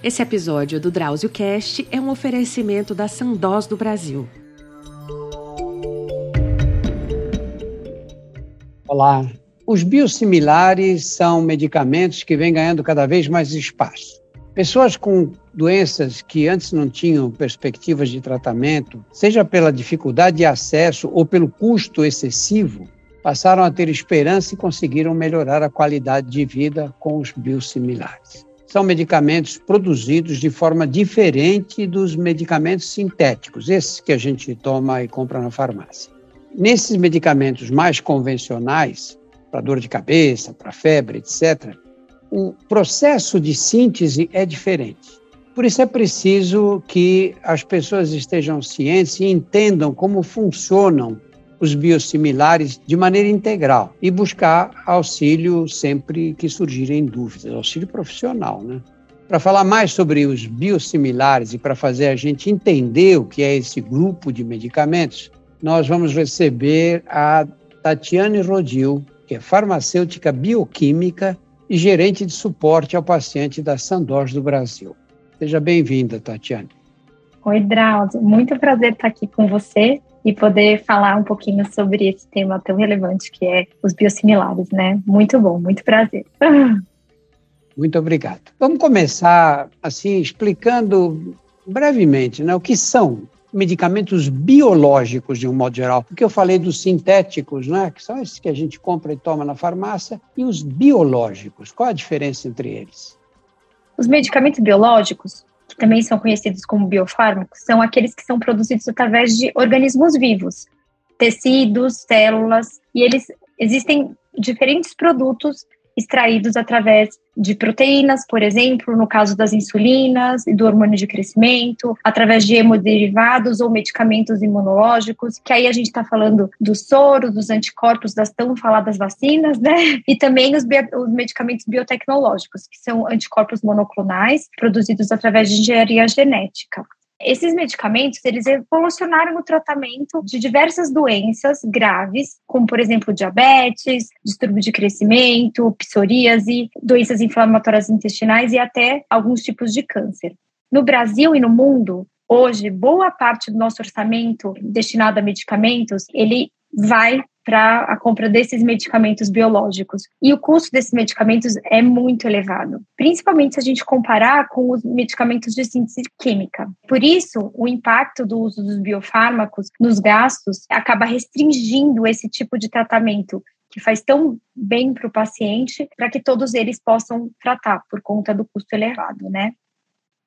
Esse episódio do Drauzio Cast é um oferecimento da Sandós do Brasil. Olá. Os biosimilares são medicamentos que vêm ganhando cada vez mais espaço. Pessoas com doenças que antes não tinham perspectivas de tratamento, seja pela dificuldade de acesso ou pelo custo excessivo, passaram a ter esperança e conseguiram melhorar a qualidade de vida com os biosimilares são medicamentos produzidos de forma diferente dos medicamentos sintéticos, esses que a gente toma e compra na farmácia. Nesses medicamentos mais convencionais, para dor de cabeça, para febre, etc., o processo de síntese é diferente. Por isso é preciso que as pessoas estejam cientes e entendam como funcionam os biosimilares de maneira integral e buscar auxílio sempre que surgirem dúvidas, auxílio profissional, né? Para falar mais sobre os biosimilares e para fazer a gente entender o que é esse grupo de medicamentos, nós vamos receber a Tatiane Rodil, que é farmacêutica bioquímica e gerente de suporte ao paciente da Sandoz do Brasil. Seja bem-vinda, Tatiane. Oi, Drauzio. Muito prazer estar aqui com você e poder falar um pouquinho sobre esse tema tão relevante que é os biosimilares, né? Muito bom, muito prazer. Muito obrigado. Vamos começar assim explicando brevemente, né, o que são medicamentos biológicos de um modo geral, porque eu falei dos sintéticos, né, que são esses que a gente compra e toma na farmácia, e os biológicos. Qual a diferença entre eles? Os medicamentos biológicos também são conhecidos como biofármacos, são aqueles que são produzidos através de organismos vivos, tecidos, células, e eles existem diferentes produtos extraídos através de proteínas, por exemplo, no caso das insulinas e do hormônio de crescimento, através de hemoderivados ou medicamentos imunológicos, que aí a gente está falando dos soros, dos anticorpos, das tão faladas vacinas, né? E também os, os medicamentos biotecnológicos, que são anticorpos monoclonais produzidos através de engenharia genética. Esses medicamentos, eles evolucionaram o tratamento de diversas doenças graves, como, por exemplo, diabetes, distúrbio de crescimento, psoríase, doenças inflamatórias intestinais e até alguns tipos de câncer. No Brasil e no mundo, hoje, boa parte do nosso orçamento destinado a medicamentos, ele vai para a compra desses medicamentos biológicos. E o custo desses medicamentos é muito elevado, principalmente se a gente comparar com os medicamentos de síntese química. Por isso, o impacto do uso dos biofármacos nos gastos acaba restringindo esse tipo de tratamento que faz tão bem para o paciente, para que todos eles possam tratar por conta do custo elevado, né?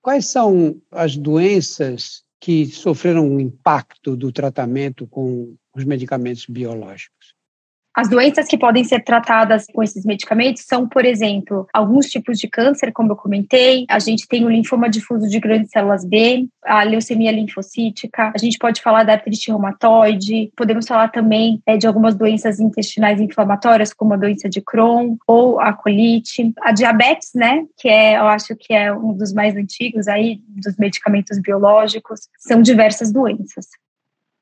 Quais são as doenças que sofreram um impacto do tratamento com os medicamentos biológicos. As doenças que podem ser tratadas com esses medicamentos são, por exemplo, alguns tipos de câncer, como eu comentei. A gente tem o linfoma difuso de grandes células B, a leucemia linfocítica. A gente pode falar da artrite reumatoide. Podemos falar também é, de algumas doenças intestinais inflamatórias, como a doença de Crohn ou a colite. A diabetes, né, que é, eu acho que é um dos mais antigos aí dos medicamentos biológicos. São diversas doenças.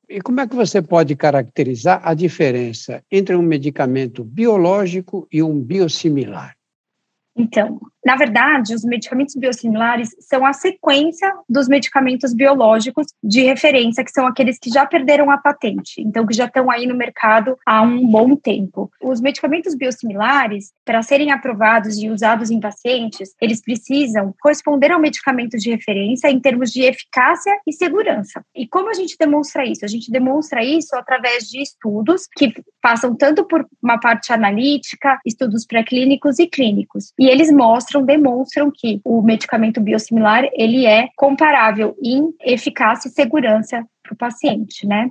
E como é que você pode caracterizar a diferença entre um medicamento biológico e um biosimilar? Então, na verdade, os medicamentos biosimilares são a sequência dos medicamentos biológicos de referência, que são aqueles que já perderam a patente, então que já estão aí no mercado há um bom tempo. Os medicamentos biosimilares, para serem aprovados e usados em pacientes, eles precisam corresponder ao medicamento de referência em termos de eficácia e segurança. E como a gente demonstra isso? A gente demonstra isso através de estudos que passam tanto por uma parte analítica, estudos pré-clínicos e clínicos. E eles mostram, demonstram que o medicamento biosimilar ele é comparável em eficácia e segurança para o paciente, né?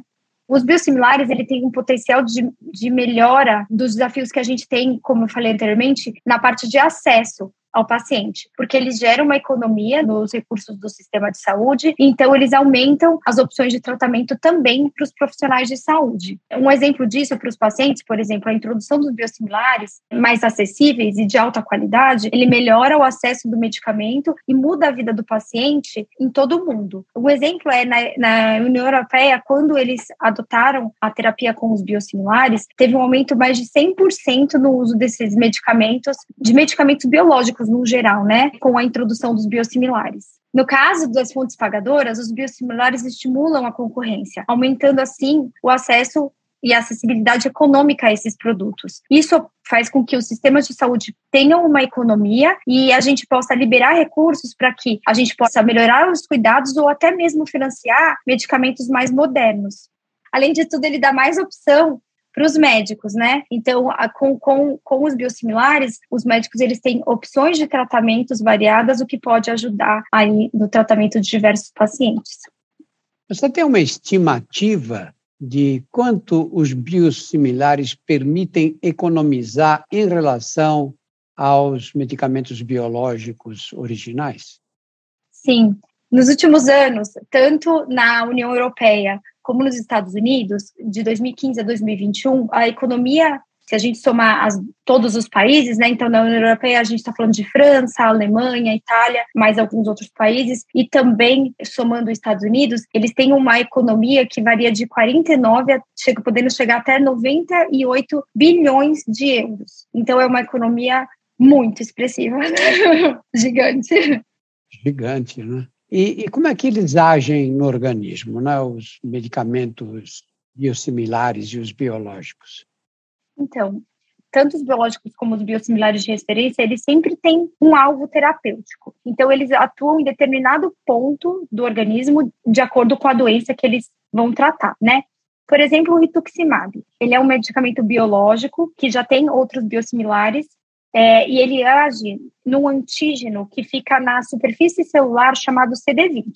Os biosimilares, ele tem um potencial de, de melhora dos desafios que a gente tem, como eu falei anteriormente, na parte de acesso ao paciente, porque eles geram uma economia nos recursos do sistema de saúde, então eles aumentam as opções de tratamento também para os profissionais de saúde. Um exemplo disso para os pacientes, por exemplo, a introdução dos biosimilares mais acessíveis e de alta qualidade, ele melhora o acesso do medicamento e muda a vida do paciente em todo o mundo. Um exemplo é na, na União Europeia, quando eles adotaram a terapia com os biosimilares, teve um aumento mais de 100% no uso desses medicamentos, de medicamentos biológicos ecossistemas no geral, né, com a introdução dos biosimilares. No caso das fontes pagadoras, os biosimilares estimulam a concorrência, aumentando assim o acesso e acessibilidade econômica a esses produtos. Isso faz com que os sistemas de saúde tenham uma economia e a gente possa liberar recursos para que a gente possa melhorar os cuidados ou até mesmo financiar medicamentos mais modernos. Além de tudo, ele dá mais opção para os médicos, né? Então, a, com, com, com os biosimilares, os médicos eles têm opções de tratamentos variadas, o que pode ajudar aí no tratamento de diversos pacientes. Você tem uma estimativa de quanto os biosimilares permitem economizar em relação aos medicamentos biológicos originais? Sim. Nos últimos anos, tanto na União Europeia como nos Estados Unidos, de 2015 a 2021, a economia se a gente somar as, todos os países, né? Então, na União Europeia, a gente está falando de França, Alemanha, Itália, mais alguns outros países, e também somando os Estados Unidos, eles têm uma economia que varia de 49 a chega, podendo chegar até 98 bilhões de euros. Então, é uma economia muito expressiva, né? gigante. Gigante, né? E, e, como é que eles agem no organismo, né? os medicamentos biosimilares e os biológicos? Então, tanto os biológicos como os biosimilares de referência, eles sempre têm um alvo terapêutico. Então, eles atuam em determinado ponto do organismo de acordo com a doença que eles vão tratar, né? Por exemplo, o rituximab. Ele é um medicamento biológico que já tem outros biosimilares é, e ele age num antígeno que fica na superfície celular chamado CD20.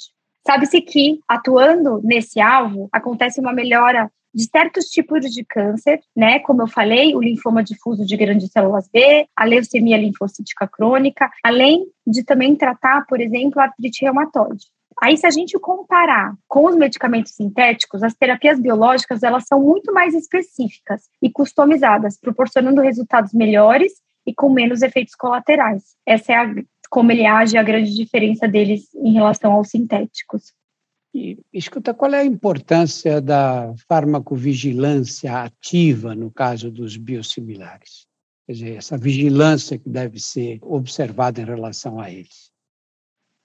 Sabe-se que, atuando nesse alvo, acontece uma melhora de certos tipos de câncer, né? Como eu falei, o linfoma difuso de grandes células B, a leucemia linfocítica crônica, além de também tratar, por exemplo, a artrite reumatoide. Aí, se a gente comparar com os medicamentos sintéticos, as terapias biológicas elas são muito mais específicas e customizadas, proporcionando resultados melhores e com menos efeitos colaterais. Essa é a, como ele age, a grande diferença deles em relação aos sintéticos. E, escuta, qual é a importância da farmacovigilância ativa no caso dos biosimilares? Quer dizer, essa vigilância que deve ser observada em relação a eles.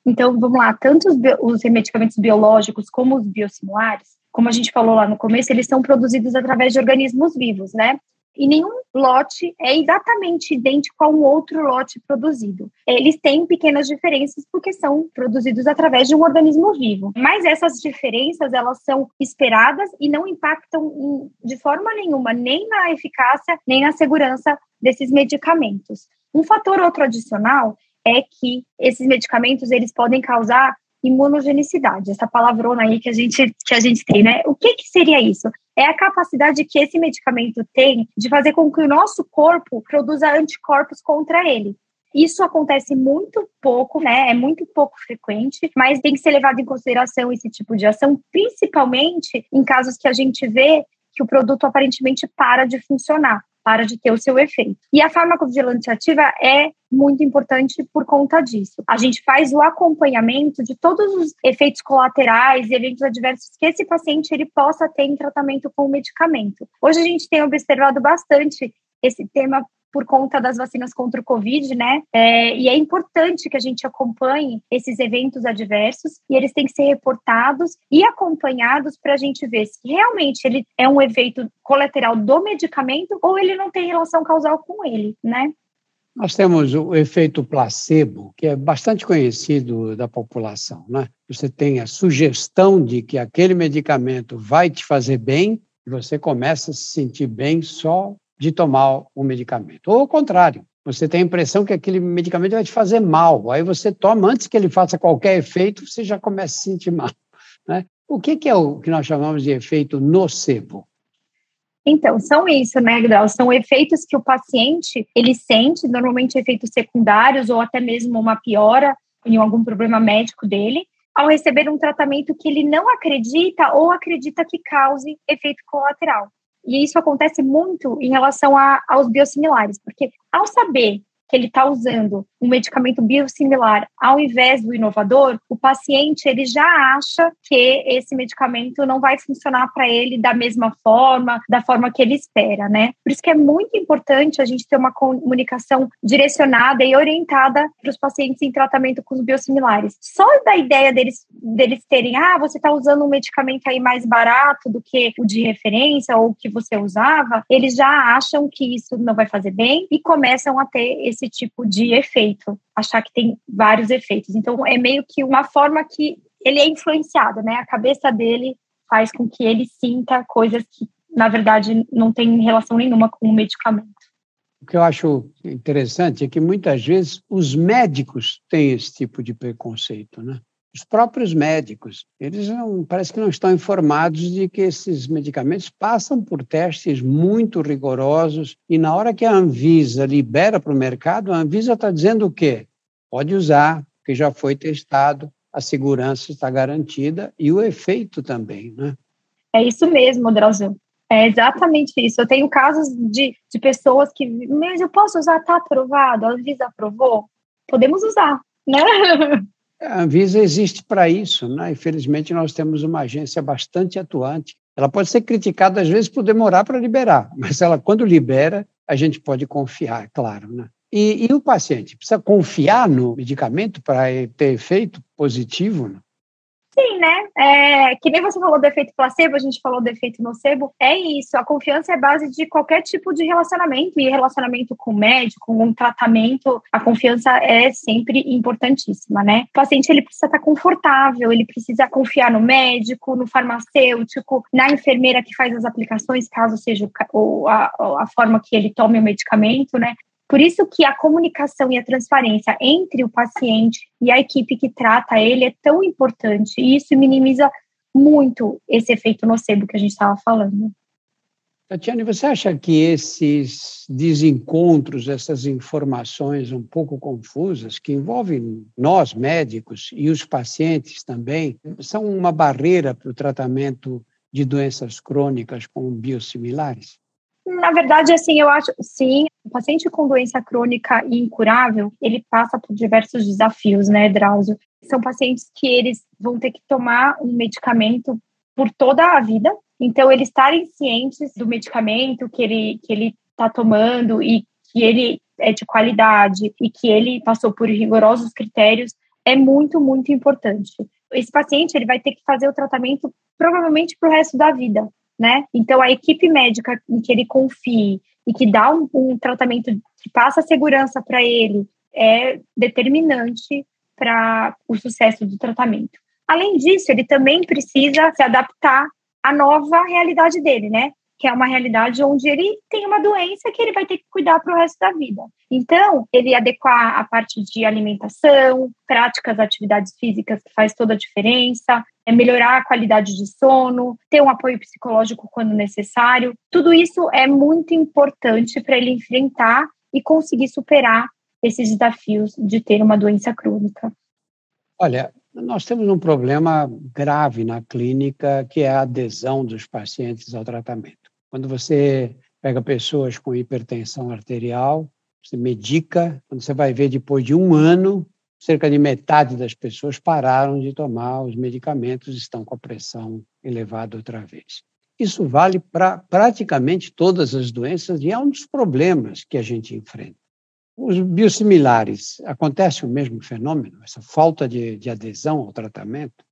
Então, vamos lá, tanto os, os medicamentos biológicos como os biosimilares, como a gente falou lá no começo, eles são produzidos através de organismos vivos, né? E nenhum lote é exatamente idêntico a um outro lote produzido. Eles têm pequenas diferenças porque são produzidos através de um organismo vivo. Mas essas diferenças, elas são esperadas e não impactam de forma nenhuma nem na eficácia, nem na segurança desses medicamentos. Um fator outro adicional é que esses medicamentos eles podem causar imunogenicidade, essa palavrona aí que a gente, que a gente tem, né? O que, que seria isso? É a capacidade que esse medicamento tem de fazer com que o nosso corpo produza anticorpos contra ele. Isso acontece muito pouco, né? É muito pouco frequente, mas tem que ser levado em consideração esse tipo de ação, principalmente em casos que a gente vê que o produto aparentemente para de funcionar para de ter o seu efeito. E a farmacovigilância ativa é muito importante por conta disso. A gente faz o acompanhamento de todos os efeitos colaterais e eventos adversos que esse paciente ele possa ter em tratamento com o medicamento. Hoje a gente tem observado bastante esse tema por conta das vacinas contra o Covid, né? É, e é importante que a gente acompanhe esses eventos adversos e eles têm que ser reportados e acompanhados para a gente ver se realmente ele é um efeito colateral do medicamento ou ele não tem relação causal com ele, né? Nós temos o efeito placebo, que é bastante conhecido da população, né? Você tem a sugestão de que aquele medicamento vai te fazer bem e você começa a se sentir bem só de tomar o medicamento. Ou ao contrário, você tem a impressão que aquele medicamento vai te fazer mal. Aí você toma, antes que ele faça qualquer efeito, você já começa a se sentir mal. Né? O que, que é o que nós chamamos de efeito nocebo? Então, são isso, né, Gdal? São efeitos que o paciente, ele sente, normalmente efeitos secundários ou até mesmo uma piora em algum problema médico dele, ao receber um tratamento que ele não acredita ou acredita que cause efeito colateral. E isso acontece muito em relação a, aos biosimilares, porque ao saber que ele está usando um medicamento biosimilar ao invés do inovador, o paciente ele já acha que esse medicamento não vai funcionar para ele da mesma forma, da forma que ele espera, né? Por isso que é muito importante a gente ter uma comunicação direcionada e orientada para os pacientes em tratamento com os biosimilares. Só da ideia deles, deles terem, ah, você está usando um medicamento aí mais barato do que o de referência ou que você usava, eles já acham que isso não vai fazer bem e começam a ter esse tipo de efeito, achar que tem vários efeitos. Então, é meio que uma forma que ele é influenciado, né? A cabeça dele faz com que ele sinta coisas que, na verdade, não tem relação nenhuma com o medicamento. O que eu acho interessante é que muitas vezes os médicos têm esse tipo de preconceito, né? Os próprios médicos, eles não, parece que não estão informados de que esses medicamentos passam por testes muito rigorosos e na hora que a Anvisa libera para o mercado, a Anvisa está dizendo o quê? Pode usar, porque já foi testado, a segurança está garantida e o efeito também, né? É isso mesmo, Drauzio. É exatamente isso. Eu tenho casos de, de pessoas que, mas eu posso usar, está aprovado, a Anvisa aprovou? Podemos usar, né? A Anvisa existe para isso, né? Infelizmente, nós temos uma agência bastante atuante. Ela pode ser criticada, às vezes, por demorar para liberar, mas ela, quando libera, a gente pode confiar, é claro, né? E, e o paciente precisa confiar no medicamento para ter efeito positivo? Né? Sim, né? É, que nem você falou do efeito placebo, a gente falou do efeito nocebo. É isso, a confiança é base de qualquer tipo de relacionamento, e relacionamento com o médico, com um tratamento, a confiança é sempre importantíssima, né? O paciente ele precisa estar confortável, ele precisa confiar no médico, no farmacêutico, na enfermeira que faz as aplicações, caso seja a, a forma que ele tome o medicamento, né? Por isso que a comunicação e a transparência entre o paciente e a equipe que trata ele é tão importante, e isso minimiza muito esse efeito nocebo que a gente estava falando. Tatiane, você acha que esses desencontros, essas informações um pouco confusas, que envolvem nós médicos e os pacientes também, são uma barreira para o tratamento de doenças crônicas como biosimilares? Na verdade, assim, eu acho, sim, o paciente com doença crônica e incurável, ele passa por diversos desafios, né, Drauzio? São pacientes que eles vão ter que tomar um medicamento por toda a vida. Então, eles estarem cientes do medicamento que ele que ele está tomando e que ele é de qualidade e que ele passou por rigorosos critérios é muito, muito importante. Esse paciente ele vai ter que fazer o tratamento provavelmente para o resto da vida né? Então, a equipe médica em que ele confie e que dá um, um tratamento que passa segurança para ele é determinante para o sucesso do tratamento. Além disso, ele também precisa se adaptar à nova realidade dele, né? Que é uma realidade onde ele tem uma doença que ele vai ter que cuidar para o resto da vida. Então, ele adequar a parte de alimentação, práticas, atividades físicas que faz toda a diferença, é melhorar a qualidade de sono, ter um apoio psicológico quando necessário. Tudo isso é muito importante para ele enfrentar e conseguir superar esses desafios de ter uma doença crônica. Olha, nós temos um problema grave na clínica, que é a adesão dos pacientes ao tratamento. Quando você pega pessoas com hipertensão arterial, você medica, quando você vai ver depois de um ano, cerca de metade das pessoas pararam de tomar os medicamentos estão com a pressão elevada outra vez. Isso vale para praticamente todas as doenças e é um dos problemas que a gente enfrenta. Os biosimilares, acontece o mesmo fenômeno, essa falta de, de adesão ao tratamento?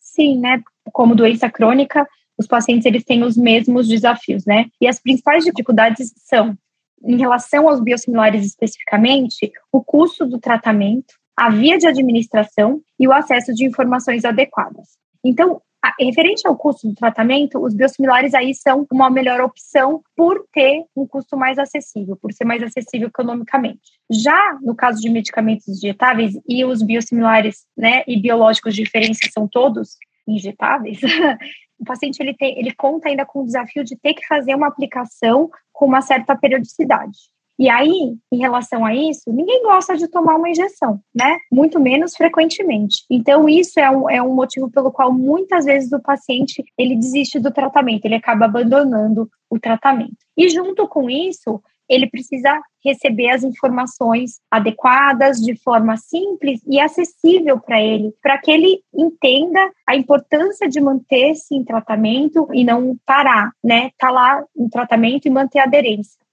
Sim, né? Como doença crônica, os pacientes eles têm os mesmos desafios, né? E as principais dificuldades são, em relação aos biosimilares especificamente, o custo do tratamento, a via de administração e o acesso de informações adequadas. Então, referente ao custo do tratamento, os biosimilares aí são uma melhor opção por ter um custo mais acessível, por ser mais acessível economicamente. Já no caso de medicamentos injetáveis e os biosimilares, né, e biológicos de referência são todos injetáveis, o paciente ele, tem, ele conta ainda com o desafio de ter que fazer uma aplicação com uma certa periodicidade. E aí, em relação a isso, ninguém gosta de tomar uma injeção, né? Muito menos frequentemente. Então, isso é um, é um motivo pelo qual muitas vezes o paciente ele desiste do tratamento, ele acaba abandonando o tratamento. E junto com isso, ele precisa receber as informações adequadas, de forma simples e acessível para ele, para que ele entenda a importância de manter-se em tratamento e não parar, né? Tá lá em tratamento e manter a aderência.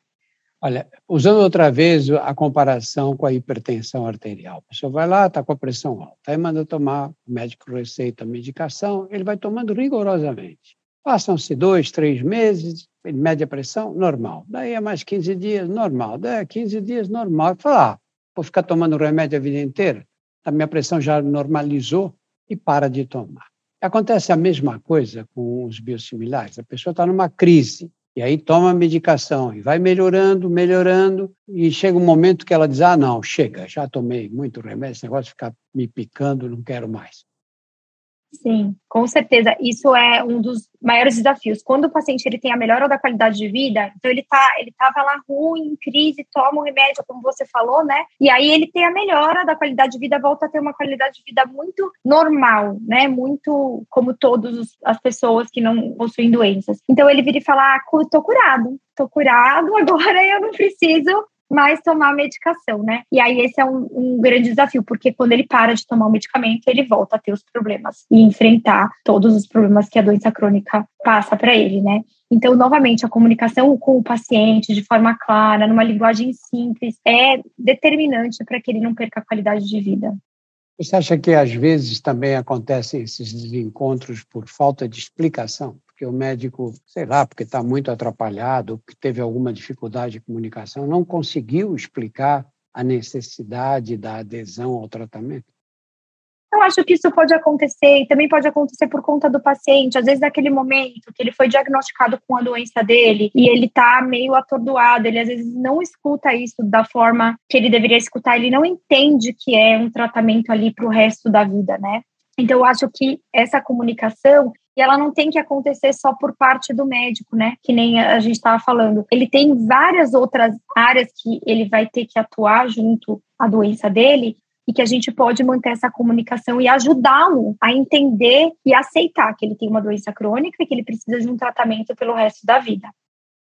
Olha, usando outra vez a comparação com a hipertensão arterial. A pessoa vai lá, está com a pressão alta, aí manda tomar, o médico receita a medicação, ele vai tomando rigorosamente. Passam-se dois, três meses, média pressão, normal. Daí a mais 15 dias, normal. Daí a 15 dias, normal. Fala, ah, vou ficar tomando remédio a vida inteira? A minha pressão já normalizou e para de tomar. Acontece a mesma coisa com os biosimilares. A pessoa está numa crise, e aí toma a medicação e vai melhorando, melhorando, e chega um momento que ela diz: ah, não, chega, já tomei muito remédio, esse negócio ficar me picando, não quero mais. Sim, com certeza. Isso é um dos maiores desafios. Quando o paciente ele tem a melhora da qualidade de vida, então ele tá, ele tava lá ruim, em crise, toma um remédio, como você falou, né? E aí ele tem a melhora da qualidade de vida, volta a ter uma qualidade de vida muito normal, né? Muito como todas as pessoas que não possuem doenças. Então ele vira e fala: ah, tô curado, tô curado, agora eu não preciso mais tomar medicação, né? E aí esse é um, um, grande desafio, porque quando ele para de tomar o medicamento, ele volta a ter os problemas e enfrentar todos os problemas que a doença crônica passa para ele, né? Então, novamente, a comunicação com o paciente de forma clara, numa linguagem simples, é determinante para que ele não perca a qualidade de vida. Você acha que às vezes também acontecem esses desencontros por falta de explicação? Porque o médico, sei lá, porque está muito atrapalhado, porque teve alguma dificuldade de comunicação, não conseguiu explicar a necessidade da adesão ao tratamento? Eu acho que isso pode acontecer e também pode acontecer por conta do paciente. Às vezes, naquele momento que ele foi diagnosticado com a doença dele e ele está meio atordoado, ele às vezes não escuta isso da forma que ele deveria escutar, ele não entende que é um tratamento ali para o resto da vida, né? Então, eu acho que essa comunicação e ela não tem que acontecer só por parte do médico, né? Que nem a gente estava falando. Ele tem várias outras áreas que ele vai ter que atuar junto à doença dele e que a gente pode manter essa comunicação e ajudá-lo a entender e aceitar que ele tem uma doença crônica e que ele precisa de um tratamento pelo resto da vida.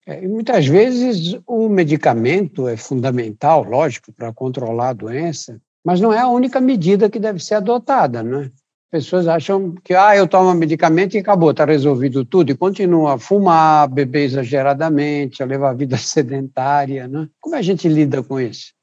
É, muitas vezes o medicamento é fundamental, lógico, para controlar a doença, mas não é a única medida que deve ser adotada, né? Pessoas acham que ah, eu tomo medicamento e acabou, está resolvido tudo, e continua a fumar, a beber exageradamente, a levar a vida sedentária. Né? Como a gente lida com isso?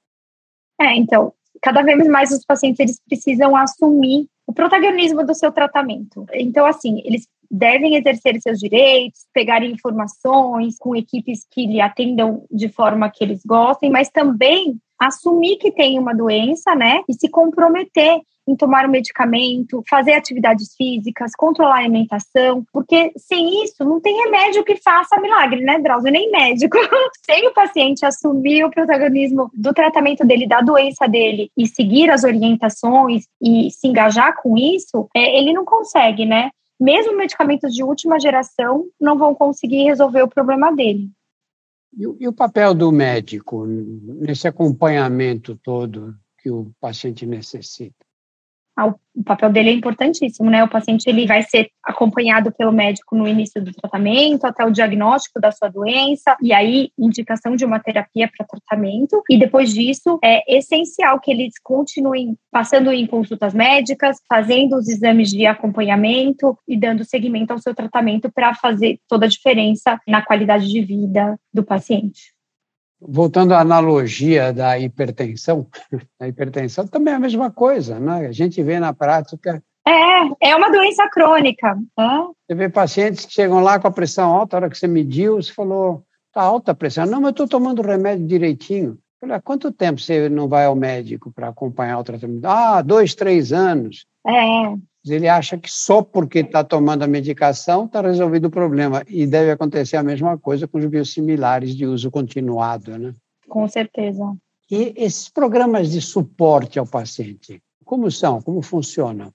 É, então, cada vez mais os pacientes eles precisam assumir o protagonismo do seu tratamento. Então, assim, eles devem exercer seus direitos, pegar informações com equipes que lhe atendam de forma que eles gostem, mas também assumir que tem uma doença, né, e se comprometer em tomar o medicamento, fazer atividades físicas, controlar a alimentação, porque sem isso não tem remédio que faça milagre, né, Drauzio? Nem médico. sem o paciente assumir o protagonismo do tratamento dele, da doença dele e seguir as orientações e se engajar com isso, é, ele não consegue, né? Mesmo medicamentos de última geração não vão conseguir resolver o problema dele. E e o papel do médico nesse acompanhamento todo que o paciente necessita? O papel dele é importantíssimo, né? O paciente ele vai ser acompanhado pelo médico no início do tratamento, até o diagnóstico da sua doença, e aí indicação de uma terapia para tratamento. E depois disso, é essencial que eles continuem passando em consultas médicas, fazendo os exames de acompanhamento e dando seguimento ao seu tratamento para fazer toda a diferença na qualidade de vida do paciente voltando à analogia da hipertensão, a hipertensão também é a mesma coisa, né? A gente vê na prática. É, é uma doença crônica. Né? Você vê pacientes que chegam lá com a pressão alta, a hora que você mediu, você falou, tá alta a pressão. Não, mas eu estou tomando o remédio direitinho. há quanto tempo você não vai ao médico para acompanhar o tratamento? Ah, dois, três anos. É. Ele acha que só porque está tomando a medicação está resolvido o problema. E deve acontecer a mesma coisa com os biosimilares de uso continuado, né? Com certeza. E esses programas de suporte ao paciente, como são? Como funcionam?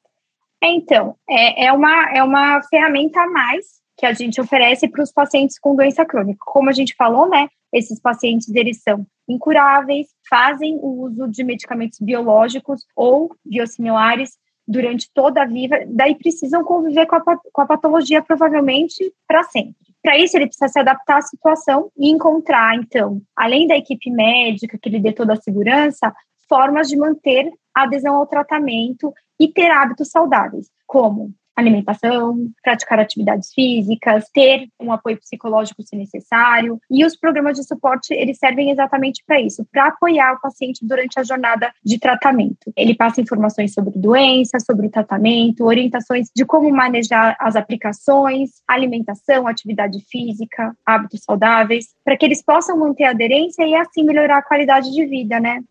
Então, é, é, uma, é uma ferramenta a mais que a gente oferece para os pacientes com doença crônica. Como a gente falou, né? Esses pacientes, eles são incuráveis, fazem o uso de medicamentos biológicos ou biosimilares durante toda a vida, daí precisam conviver com a, com a patologia provavelmente para sempre. Para isso, ele precisa se adaptar à situação e encontrar, então, além da equipe médica que lhe dê toda a segurança, formas de manter a adesão ao tratamento e ter hábitos saudáveis, como alimentação, praticar atividades físicas, ter um apoio psicológico se necessário. E os programas de suporte, eles servem exatamente para isso, para apoiar o paciente durante a jornada de tratamento. Ele passa informações sobre doença, sobre o tratamento, orientações de como manejar as aplicações, alimentação, atividade física, hábitos saudáveis, para que eles possam manter a aderência e assim melhorar a qualidade de vida, né?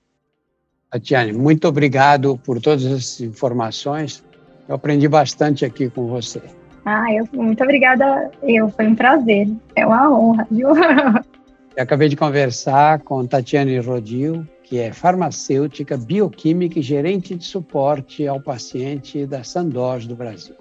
Tatiane, muito obrigado por todas as informações. Eu aprendi bastante aqui com você. Ah, eu, muito obrigada. Eu, foi um prazer. É uma honra, viu? Eu acabei de conversar com Tatiane Rodil, que é farmacêutica, bioquímica e gerente de suporte ao paciente da Sandoz do Brasil.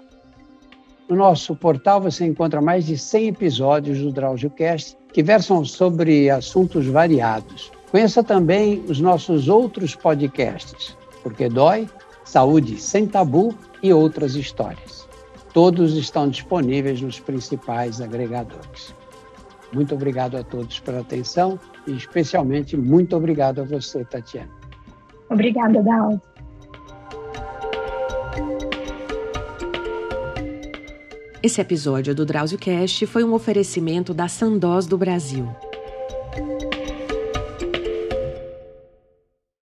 No nosso portal você encontra mais de 100 episódios do DrauzioCast que versam sobre assuntos variados. Conheça também os nossos outros podcasts, Porque Dói, Saúde Sem Tabu e outras histórias. Todos estão disponíveis nos principais agregadores. Muito obrigado a todos pela atenção e especialmente muito obrigado a você, Tatiana. Obrigada, Dalton. Esse episódio do Drauzio Cast foi um oferecimento da Sandoz do Brasil.